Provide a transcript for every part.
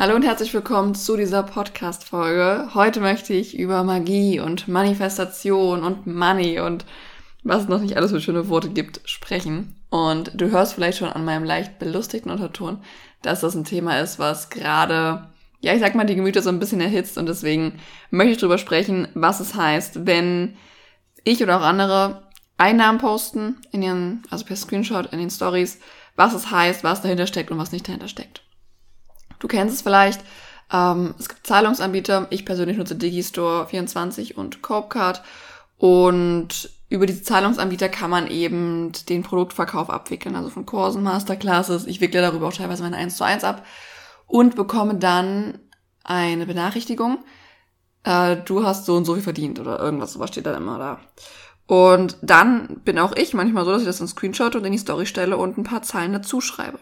Hallo und herzlich willkommen zu dieser Podcast-Folge. Heute möchte ich über Magie und Manifestation und Money und was es noch nicht alles für schöne Worte gibt, sprechen. Und du hörst vielleicht schon an meinem leicht belustigten Unterton, dass das ein Thema ist, was gerade, ja, ich sag mal, die Gemüter so ein bisschen erhitzt und deswegen möchte ich drüber sprechen, was es heißt, wenn ich oder auch andere Einnahmen posten in ihren, also per Screenshot in den Stories, was es heißt, was dahinter steckt und was nicht dahinter steckt. Du kennst es vielleicht. Ähm, es gibt Zahlungsanbieter. Ich persönlich nutze Digistore 24 und Copecard. Und über diese Zahlungsanbieter kann man eben den Produktverkauf abwickeln. Also von Kursen, Masterclasses. Ich wickle darüber auch teilweise meine 1 zu 1 ab. Und bekomme dann eine Benachrichtigung. Äh, du hast so und so viel verdient oder irgendwas. Sowas steht dann immer da. Und dann bin auch ich manchmal so, dass ich das in Screenshot und in die Story stelle und ein paar Zeilen dazu schreibe.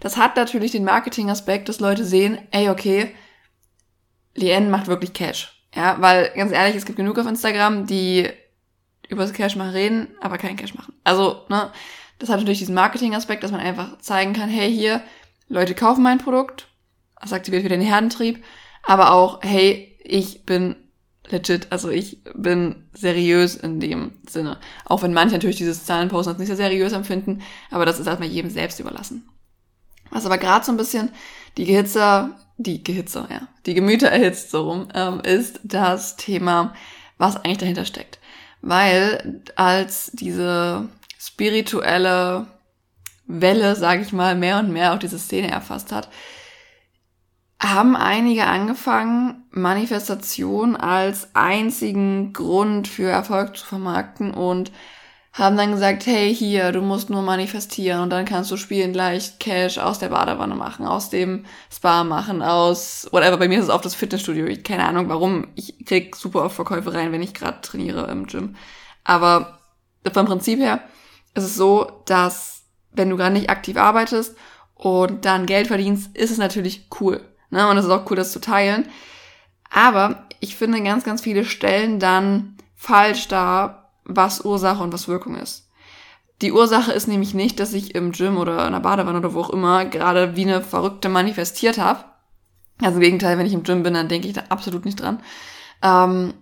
Das hat natürlich den Marketing-Aspekt, dass Leute sehen, ey, okay, Lien macht wirklich Cash. Ja, weil ganz ehrlich, es gibt genug auf Instagram, die über das Cash machen reden, aber keinen Cash machen. Also, ne, das hat natürlich diesen Marketing-Aspekt, dass man einfach zeigen kann, hey, hier, Leute kaufen mein Produkt, das aktiviert wieder den Herdentrieb, aber auch, hey, ich bin legit, also ich bin seriös in dem Sinne. Auch wenn manche natürlich dieses Zahlenposten als nicht sehr seriös empfinden, aber das ist erstmal jedem selbst überlassen. Was aber gerade so ein bisschen die Gehitzer, die Gehitzer, ja, die Gemüter erhitzt so rum, ähm, ist das Thema, was eigentlich dahinter steckt. Weil als diese spirituelle Welle, sage ich mal, mehr und mehr auch diese Szene erfasst hat, haben einige angefangen, Manifestation als einzigen Grund für Erfolg zu vermarkten und haben dann gesagt, hey, hier, du musst nur manifestieren und dann kannst du spielen gleich Cash aus der Badewanne machen, aus dem Spa machen, aus whatever. Bei mir ist es auch das Fitnessstudio. Ich keine Ahnung warum. Ich krieg super oft Verkäufe rein, wenn ich gerade trainiere im Gym. Aber vom Prinzip her ist es so, dass wenn du gerade nicht aktiv arbeitest und dann Geld verdienst, ist es natürlich cool. Ne? Und es ist auch cool, das zu teilen. Aber ich finde ganz, ganz viele Stellen dann falsch da, was Ursache und was Wirkung ist. Die Ursache ist nämlich nicht, dass ich im Gym oder in der Badewanne oder wo auch immer gerade wie eine Verrückte manifestiert habe. Also im Gegenteil, wenn ich im Gym bin, dann denke ich da absolut nicht dran. Ähm,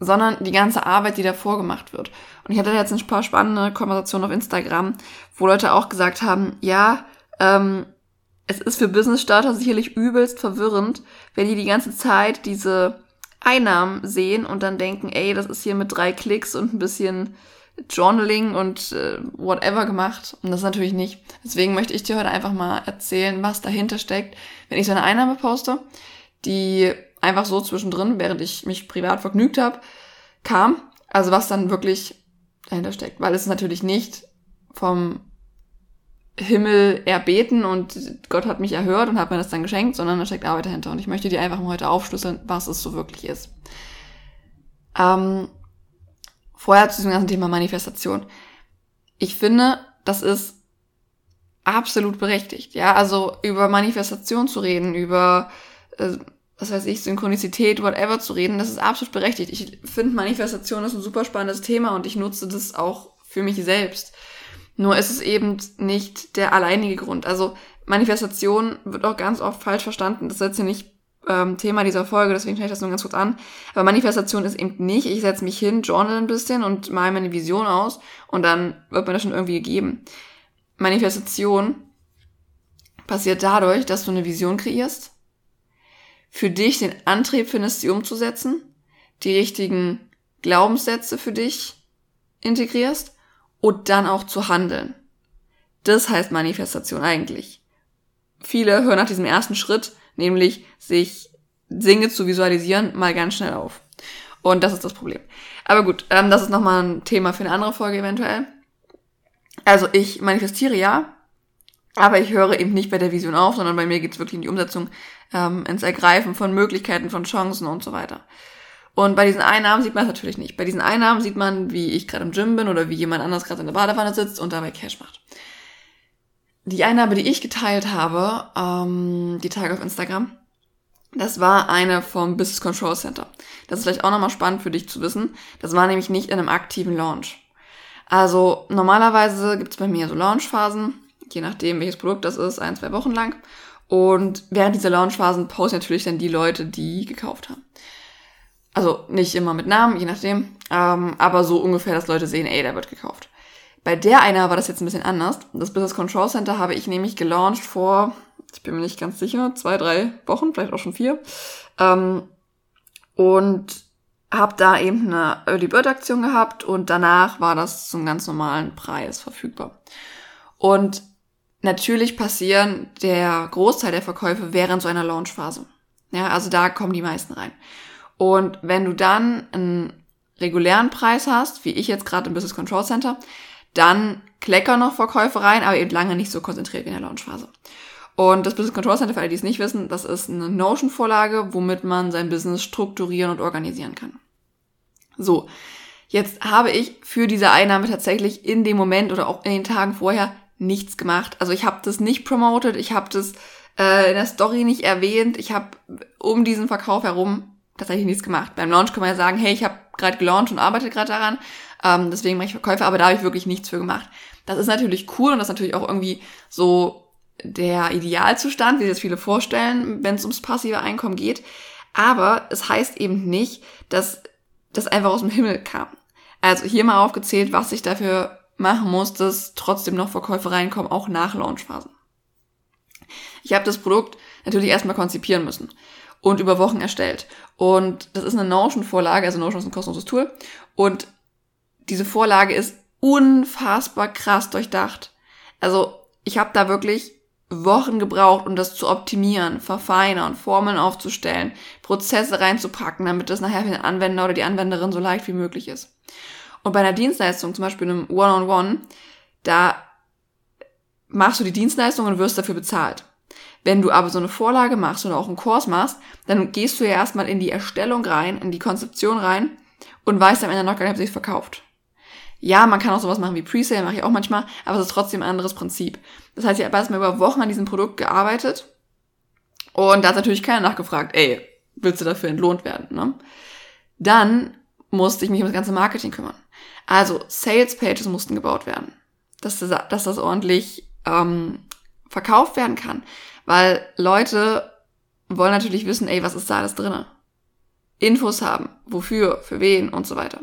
sondern die ganze Arbeit, die davor gemacht wird. Und ich hatte jetzt ein paar spannende Konversationen auf Instagram, wo Leute auch gesagt haben, ja, ähm, es ist für Business-Starter sicherlich übelst verwirrend, wenn die die ganze Zeit diese Einnahmen sehen und dann denken, ey, das ist hier mit drei Klicks und ein bisschen Journaling und äh, whatever gemacht. Und das natürlich nicht. Deswegen möchte ich dir heute einfach mal erzählen, was dahinter steckt, wenn ich so eine Einnahme poste, die einfach so zwischendrin, während ich mich privat vergnügt habe, kam. Also was dann wirklich dahinter steckt. Weil es ist natürlich nicht vom Himmel erbeten und Gott hat mich erhört und hat mir das dann geschenkt, sondern da steckt Arbeit dahinter. Und ich möchte dir einfach mal heute aufschlüsseln, was es so wirklich ist. Ähm, vorher zu diesem ganzen Thema Manifestation. Ich finde, das ist absolut berechtigt. Ja, also über Manifestation zu reden, über, äh, was weiß ich, Synchronizität, whatever zu reden, das ist absolut berechtigt. Ich finde, Manifestation ist ein super spannendes Thema und ich nutze das auch für mich selbst. Nur ist es eben nicht der alleinige Grund. Also Manifestation wird auch ganz oft falsch verstanden. Das ist jetzt hier nicht ähm, Thema dieser Folge, deswegen schaue ich das nur ganz kurz an. Aber Manifestation ist eben nicht, ich setze mich hin, journal ein bisschen und male meine Vision aus und dann wird mir das schon irgendwie gegeben. Manifestation passiert dadurch, dass du eine Vision kreierst, für dich den Antrieb findest, sie umzusetzen, die richtigen Glaubenssätze für dich integrierst und dann auch zu handeln. Das heißt Manifestation eigentlich. Viele hören nach diesem ersten Schritt, nämlich sich Dinge zu visualisieren, mal ganz schnell auf. Und das ist das Problem. Aber gut, ähm, das ist nochmal ein Thema für eine andere Folge eventuell. Also ich manifestiere ja, aber ich höre eben nicht bei der Vision auf, sondern bei mir geht es wirklich in die Umsetzung, ähm, ins Ergreifen von Möglichkeiten, von Chancen und so weiter. Und bei diesen Einnahmen sieht man es natürlich nicht. Bei diesen Einnahmen sieht man, wie ich gerade im Gym bin oder wie jemand anders gerade in der Badewanne sitzt und dabei Cash macht. Die Einnahme, die ich geteilt habe, ähm, die Tage auf Instagram, das war eine vom Business Control Center. Das ist vielleicht auch nochmal spannend für dich zu wissen. Das war nämlich nicht in einem aktiven Launch. Also normalerweise gibt es bei mir so Launchphasen, je nachdem welches Produkt das ist, ein, zwei Wochen lang. Und während dieser Launchphasen posten natürlich dann die Leute, die gekauft haben. Also nicht immer mit Namen, je nachdem, ähm, aber so ungefähr, dass Leute sehen, ey, der wird gekauft. Bei der einer war das jetzt ein bisschen anders. Das Business Control Center habe ich nämlich gelauncht vor, ich bin mir nicht ganz sicher, zwei, drei Wochen, vielleicht auch schon vier. Ähm, und habe da eben eine Early Bird Aktion gehabt und danach war das zum ganz normalen Preis verfügbar. Und natürlich passieren der Großteil der Verkäufe während so einer Launchphase. Ja, also da kommen die meisten rein. Und wenn du dann einen regulären Preis hast, wie ich jetzt gerade im Business Control Center, dann kleckern noch Verkäufe rein, aber eben lange nicht so konzentriert wie in der Launchphase. Und das Business Control Center, für alle, die es nicht wissen, das ist eine Notion-Vorlage, womit man sein Business strukturieren und organisieren kann. So, jetzt habe ich für diese Einnahme tatsächlich in dem Moment oder auch in den Tagen vorher nichts gemacht. Also ich habe das nicht promoted, ich habe das äh, in der Story nicht erwähnt, ich habe um diesen Verkauf herum tatsächlich nichts gemacht. Beim Launch kann man ja sagen, hey, ich habe gerade gelauncht und arbeite gerade daran, ähm, deswegen mache ich Verkäufe, aber da habe ich wirklich nichts für gemacht. Das ist natürlich cool und das ist natürlich auch irgendwie so der Idealzustand, wie sich das viele vorstellen, wenn es ums passive Einkommen geht. Aber es heißt eben nicht, dass das einfach aus dem Himmel kam. Also hier mal aufgezählt, was ich dafür machen muss, dass trotzdem noch Verkäufe reinkommen, auch nach Launchphasen. Ich habe das Produkt natürlich erstmal konzipieren müssen und über Wochen erstellt. Und das ist eine Notion-Vorlage, also Notion ist ein kostenloses Tool. Und diese Vorlage ist unfassbar krass durchdacht. Also ich habe da wirklich Wochen gebraucht, um das zu optimieren, verfeinern, Formeln aufzustellen, Prozesse reinzupacken, damit das nachher für den Anwender oder die Anwenderin so leicht wie möglich ist. Und bei einer Dienstleistung, zum Beispiel einem One-on-One, -on -One, da machst du die Dienstleistung und wirst dafür bezahlt. Wenn du aber so eine Vorlage machst oder auch einen Kurs machst, dann gehst du ja erstmal in die Erstellung rein, in die Konzeption rein und weißt am Ende noch gar nicht, ob sich verkauft. Ja, man kann auch sowas machen wie Presale, mache ich auch manchmal, aber es ist trotzdem ein anderes Prinzip. Das heißt, ich habe erstmal über Wochen an diesem Produkt gearbeitet und da hat natürlich keiner nachgefragt, ey, willst du dafür entlohnt werden? Ne? Dann musste ich mich um das ganze Marketing kümmern. Also Sales Pages mussten gebaut werden, dass das, dass das ordentlich ähm, verkauft werden kann, weil Leute wollen natürlich wissen, ey, was ist da alles drinne? Infos haben, wofür, für wen und so weiter.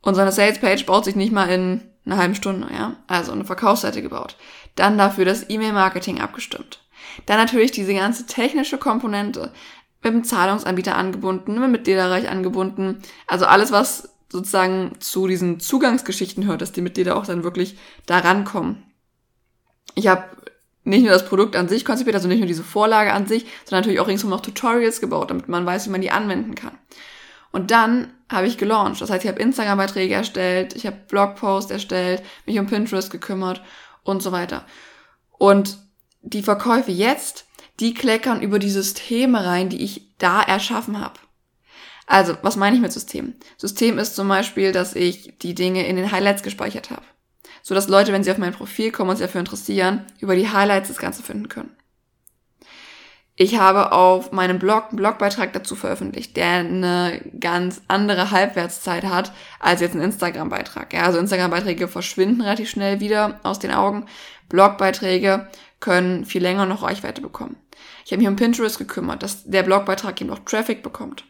Und so eine Sales Page baut sich nicht mal in einer halben Stunde, ja. Also eine Verkaufsseite gebaut. Dann dafür das E-Mail-Marketing abgestimmt. Dann natürlich diese ganze technische Komponente mit dem Zahlungsanbieter angebunden, mit dem Mitgliederreich angebunden. Also alles, was sozusagen zu diesen Zugangsgeschichten hört, dass die Mitglieder auch dann wirklich da rankommen. Ich habe nicht nur das Produkt an sich konzipiert, also nicht nur diese Vorlage an sich, sondern natürlich auch ringsum noch Tutorials gebaut, damit man weiß, wie man die anwenden kann. Und dann habe ich gelauncht. Das heißt, ich habe Instagram-Beiträge erstellt, ich habe Blogposts erstellt, mich um Pinterest gekümmert und so weiter. Und die Verkäufe jetzt, die kleckern über die Systeme rein, die ich da erschaffen habe. Also, was meine ich mit System? System ist zum Beispiel, dass ich die Dinge in den Highlights gespeichert habe. So dass Leute, wenn sie auf mein Profil kommen und sich dafür interessieren, über die Highlights das Ganze finden können. Ich habe auf meinem Blog einen Blogbeitrag dazu veröffentlicht, der eine ganz andere Halbwertszeit hat als jetzt ein Instagram-Beitrag. Ja, also Instagram-Beiträge verschwinden relativ schnell wieder aus den Augen. Blogbeiträge können viel länger noch Reichweite bekommen. Ich habe mich um Pinterest gekümmert, dass der Blogbeitrag eben auch Traffic bekommt.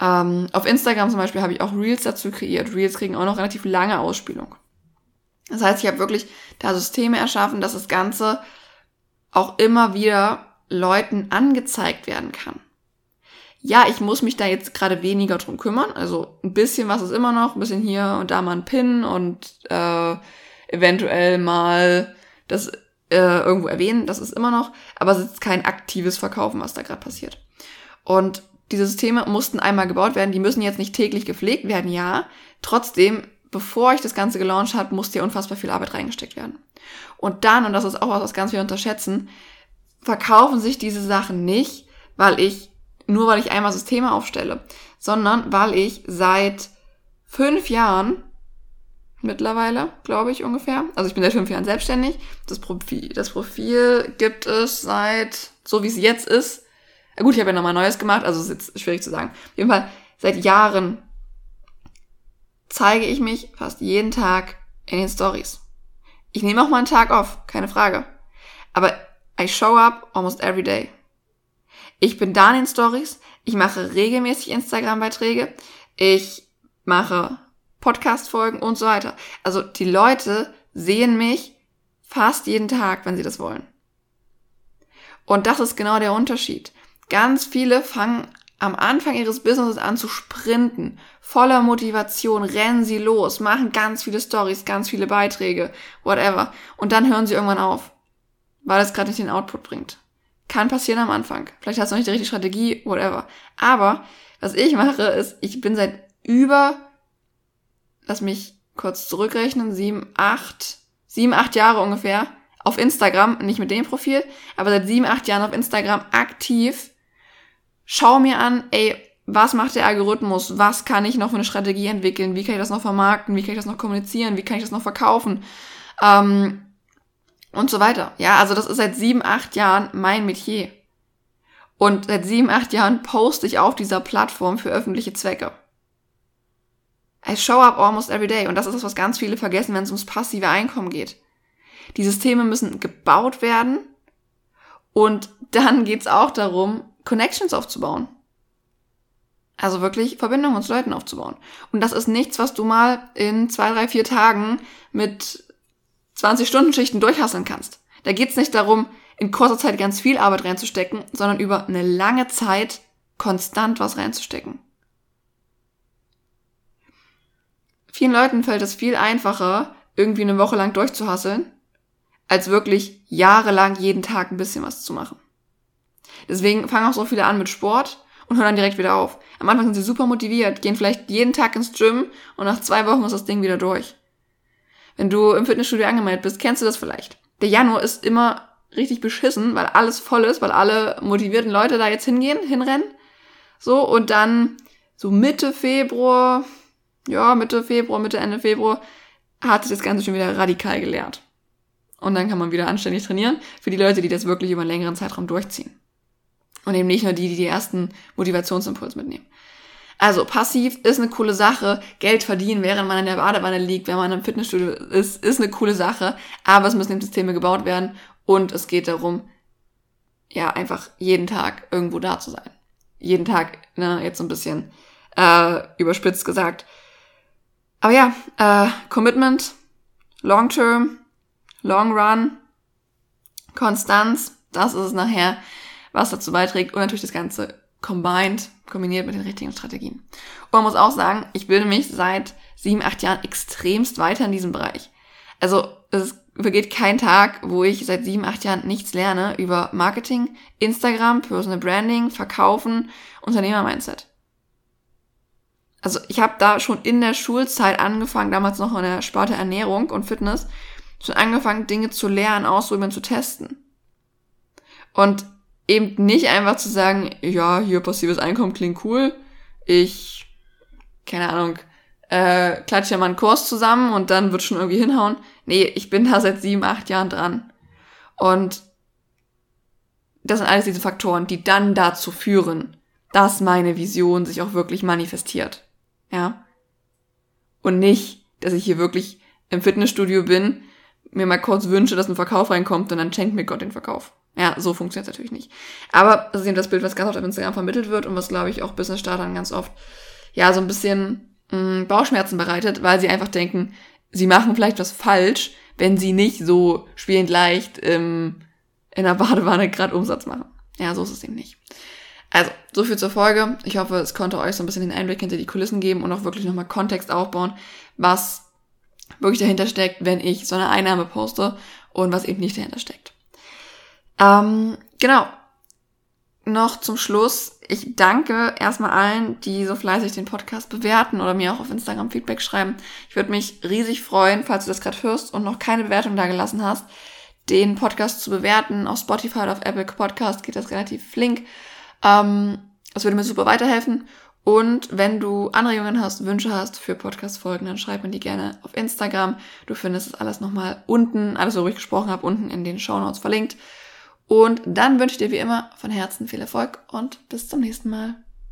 Ähm, auf Instagram zum Beispiel habe ich auch Reels dazu kreiert. Reels kriegen auch noch relativ lange Ausspielung. Das heißt, ich habe wirklich da Systeme erschaffen, dass das Ganze auch immer wieder Leuten angezeigt werden kann. Ja, ich muss mich da jetzt gerade weniger drum kümmern. Also ein bisschen was ist immer noch, ein bisschen hier und da mal ein Pin und äh, eventuell mal das äh, irgendwo erwähnen, das ist immer noch, aber es ist kein aktives Verkaufen, was da gerade passiert. Und diese Systeme mussten einmal gebaut werden, die müssen jetzt nicht täglich gepflegt werden, ja. Trotzdem, bevor ich das Ganze gelauncht habe, musste ja unfassbar viel Arbeit reingesteckt werden. Und dann, und das ist auch was, was ganz viele unterschätzen, verkaufen sich diese Sachen nicht, weil ich, nur weil ich einmal Systeme aufstelle, sondern weil ich seit fünf Jahren mittlerweile, glaube ich ungefähr. Also ich bin seit fünf Jahren selbstständig. Das Profil, das Profil gibt es seit, so wie es jetzt ist. Gut, ich habe ja nochmal Neues gemacht, also ist jetzt schwierig zu sagen. Auf jeden Fall, seit Jahren zeige ich mich fast jeden Tag in den Stories. Ich nehme auch mal einen Tag auf, keine Frage. Aber I show up almost every day. Ich bin da in den Stories. Ich mache regelmäßig Instagram-Beiträge. Ich mache Podcast-Folgen und so weiter. Also die Leute sehen mich fast jeden Tag, wenn sie das wollen. Und das ist genau der Unterschied. Ganz viele fangen am Anfang ihres Businesses an zu sprinten. Voller Motivation rennen sie los, machen ganz viele Stories, ganz viele Beiträge, whatever. Und dann hören sie irgendwann auf, weil es gerade nicht den Output bringt. Kann passieren am Anfang. Vielleicht hast du noch nicht die richtige Strategie, whatever. Aber was ich mache, ist, ich bin seit über, lass mich kurz zurückrechnen, sieben, acht, sieben, acht Jahre ungefähr auf Instagram, nicht mit dem Profil, aber seit sieben, acht Jahren auf Instagram aktiv schau mir an, ey, was macht der Algorithmus? Was kann ich noch für eine Strategie entwickeln? Wie kann ich das noch vermarkten? Wie kann ich das noch kommunizieren? Wie kann ich das noch verkaufen? Ähm, und so weiter. Ja, also das ist seit sieben, acht Jahren mein Metier. Und seit sieben, acht Jahren poste ich auf dieser Plattform für öffentliche Zwecke. I show up almost every day. Und das ist das, was ganz viele vergessen, wenn es ums passive Einkommen geht. Die Systeme müssen gebaut werden. Und dann geht's auch darum, Connections aufzubauen. Also wirklich Verbindungen zu Leuten aufzubauen. Und das ist nichts, was du mal in zwei, drei, vier Tagen mit 20 Stunden Schichten durchhasseln kannst. Da geht's nicht darum, in kurzer Zeit ganz viel Arbeit reinzustecken, sondern über eine lange Zeit konstant was reinzustecken. Vielen Leuten fällt es viel einfacher, irgendwie eine Woche lang durchzuhasseln, als wirklich jahrelang jeden Tag ein bisschen was zu machen. Deswegen fangen auch so viele an mit Sport und hören dann direkt wieder auf. Am Anfang sind sie super motiviert, gehen vielleicht jeden Tag ins Gym und nach zwei Wochen ist das Ding wieder durch. Wenn du im Fitnessstudio angemeldet bist, kennst du das vielleicht. Der Januar ist immer richtig beschissen, weil alles voll ist, weil alle motivierten Leute da jetzt hingehen, hinrennen. So, und dann so Mitte Februar, ja, Mitte Februar, Mitte, Ende Februar, hat sich das Ganze schon wieder radikal gelehrt. Und dann kann man wieder anständig trainieren, für die Leute, die das wirklich über einen längeren Zeitraum durchziehen. Und eben nicht nur die, die die ersten Motivationsimpuls mitnehmen. Also passiv ist eine coole Sache. Geld verdienen, während man in der Badewanne liegt, wenn man im Fitnessstudio ist, ist eine coole Sache. Aber es müssen eben Systeme gebaut werden und es geht darum, ja, einfach jeden Tag irgendwo da zu sein. Jeden Tag, ne, jetzt so ein bisschen äh, überspitzt gesagt. Aber ja, äh, Commitment, Long Term, Long Run, Konstanz, das ist es nachher was dazu beiträgt und natürlich das Ganze combined, kombiniert mit den richtigen Strategien. Und man muss auch sagen, ich bilde mich seit sieben, acht Jahren extremst weiter in diesem Bereich. Also es vergeht kein Tag, wo ich seit sieben, acht Jahren nichts lerne über Marketing, Instagram, Personal Branding, Verkaufen, Unternehmer-Mindset. Also ich habe da schon in der Schulzeit angefangen, damals noch in der Sparte Ernährung und Fitness, schon angefangen, Dinge zu lernen, ausprobieren, zu testen. Und eben nicht einfach zu sagen, ja, hier passives Einkommen klingt cool, ich, keine Ahnung, äh, klatsche ja mal einen Kurs zusammen und dann wird schon irgendwie hinhauen. Nee, ich bin da seit sieben, acht Jahren dran. Und das sind alles diese Faktoren, die dann dazu führen, dass meine Vision sich auch wirklich manifestiert. Ja. Und nicht, dass ich hier wirklich im Fitnessstudio bin, mir mal kurz wünsche, dass ein Verkauf reinkommt und dann schenkt mir Gott den Verkauf. Ja, so funktioniert es natürlich nicht. Aber das ist eben das Bild, was ganz oft auf Instagram vermittelt wird und was, glaube ich, auch Business-Startern ganz oft, ja, so ein bisschen mh, mm, Bauchschmerzen bereitet, weil sie einfach denken, sie machen vielleicht was falsch, wenn sie nicht so spielend leicht im, in der Badewanne gerade Umsatz machen. Ja, so ist es eben nicht. Also, so viel zur Folge. Ich hoffe, es konnte euch so ein bisschen den Einblick hinter die Kulissen geben und auch wirklich nochmal Kontext aufbauen, was wirklich dahinter steckt, wenn ich so eine Einnahme poste und was eben nicht dahinter steckt. Ähm, genau. Noch zum Schluss. Ich danke erstmal allen, die so fleißig den Podcast bewerten oder mir auch auf Instagram Feedback schreiben. Ich würde mich riesig freuen, falls du das gerade hörst und noch keine Bewertung da gelassen hast, den Podcast zu bewerten. Auf Spotify oder auf Apple Podcast geht das relativ flink. Ähm, das würde mir super weiterhelfen. Und wenn du Anregungen hast, Wünsche hast für Podcast-Folgen, dann schreib mir die gerne auf Instagram. Du findest es alles nochmal unten, alles, worüber ich gesprochen habe, unten in den Show Notes verlinkt. Und dann wünsche ich dir wie immer von Herzen viel Erfolg und bis zum nächsten Mal.